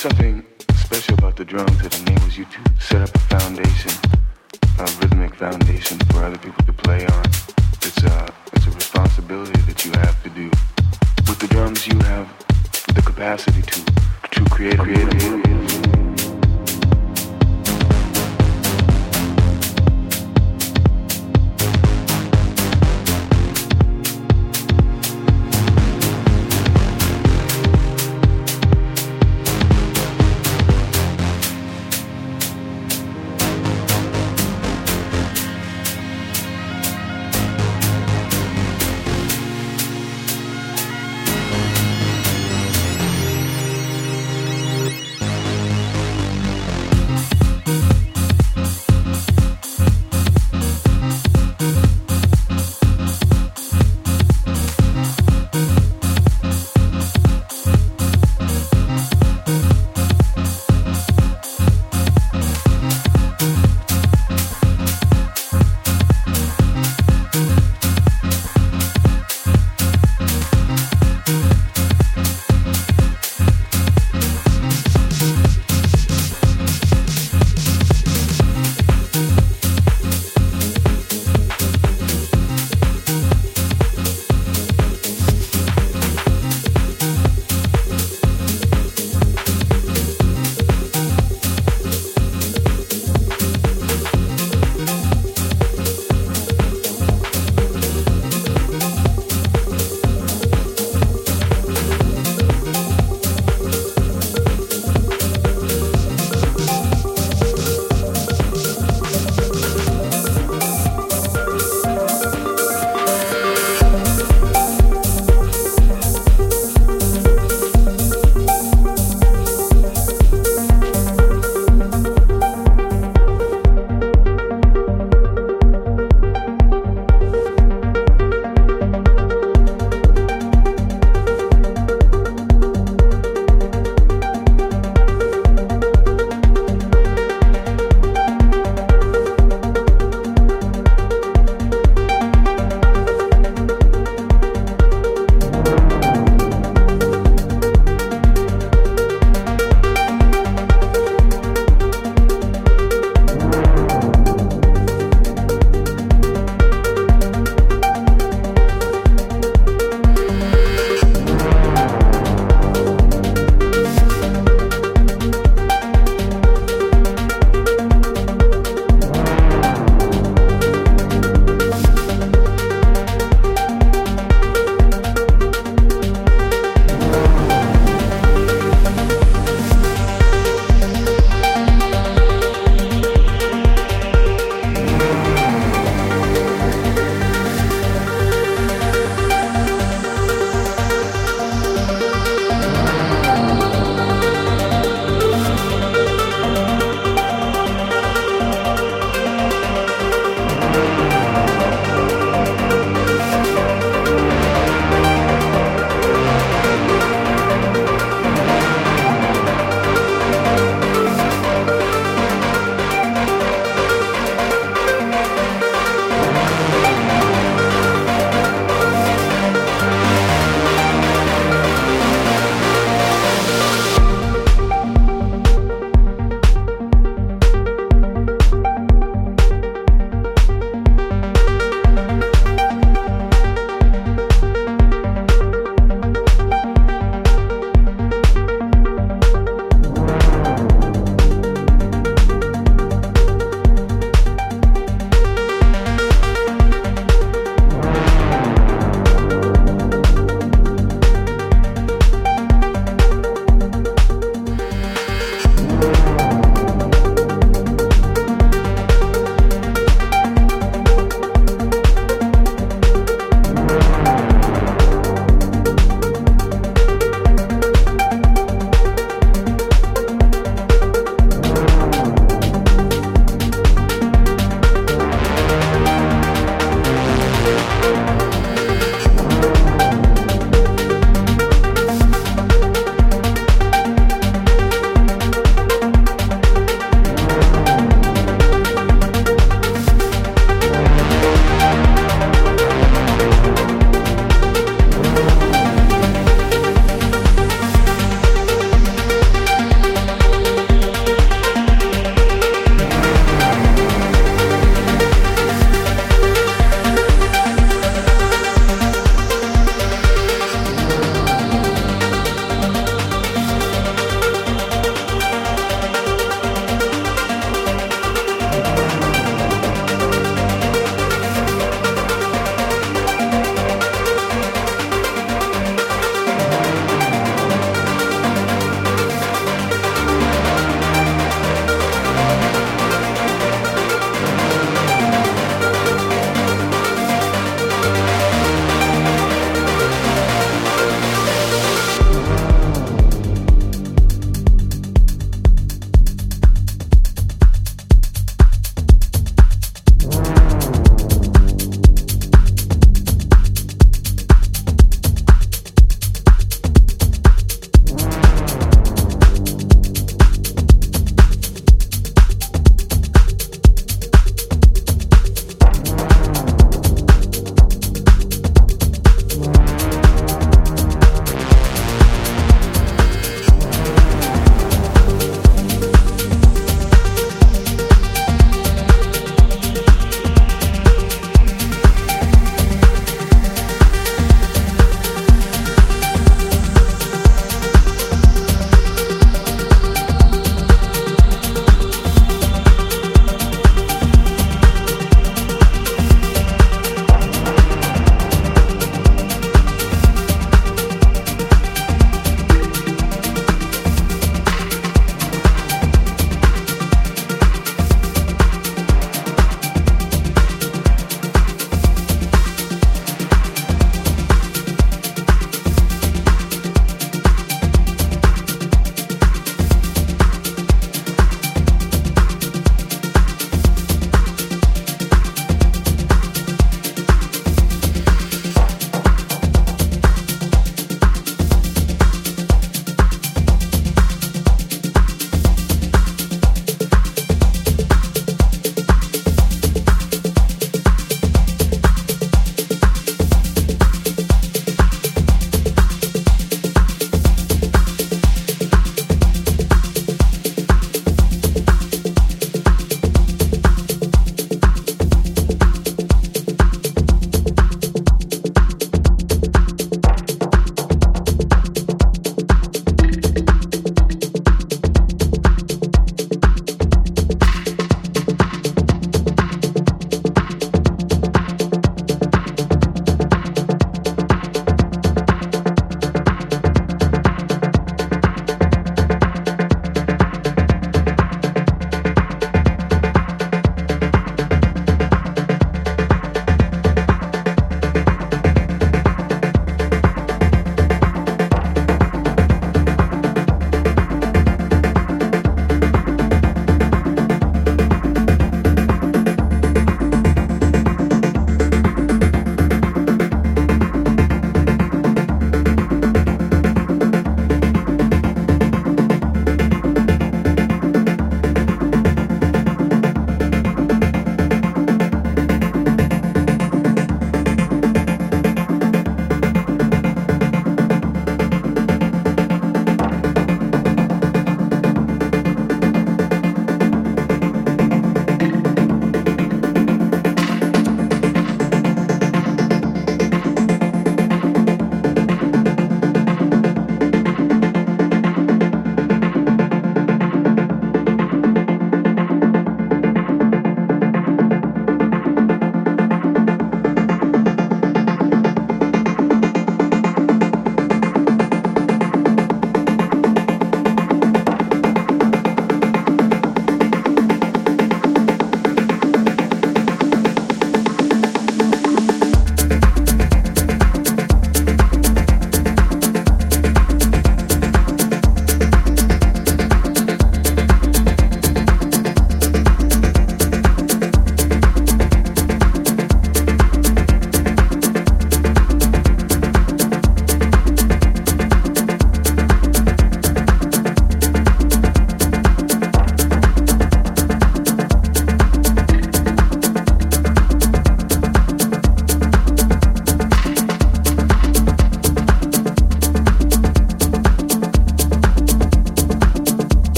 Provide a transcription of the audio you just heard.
something special about the drums that enables you to set up a foundation, a rhythmic foundation for other people to play on. It's a, it's a responsibility that you have to do. With the drums, you have the capacity to, to create, create, create. create.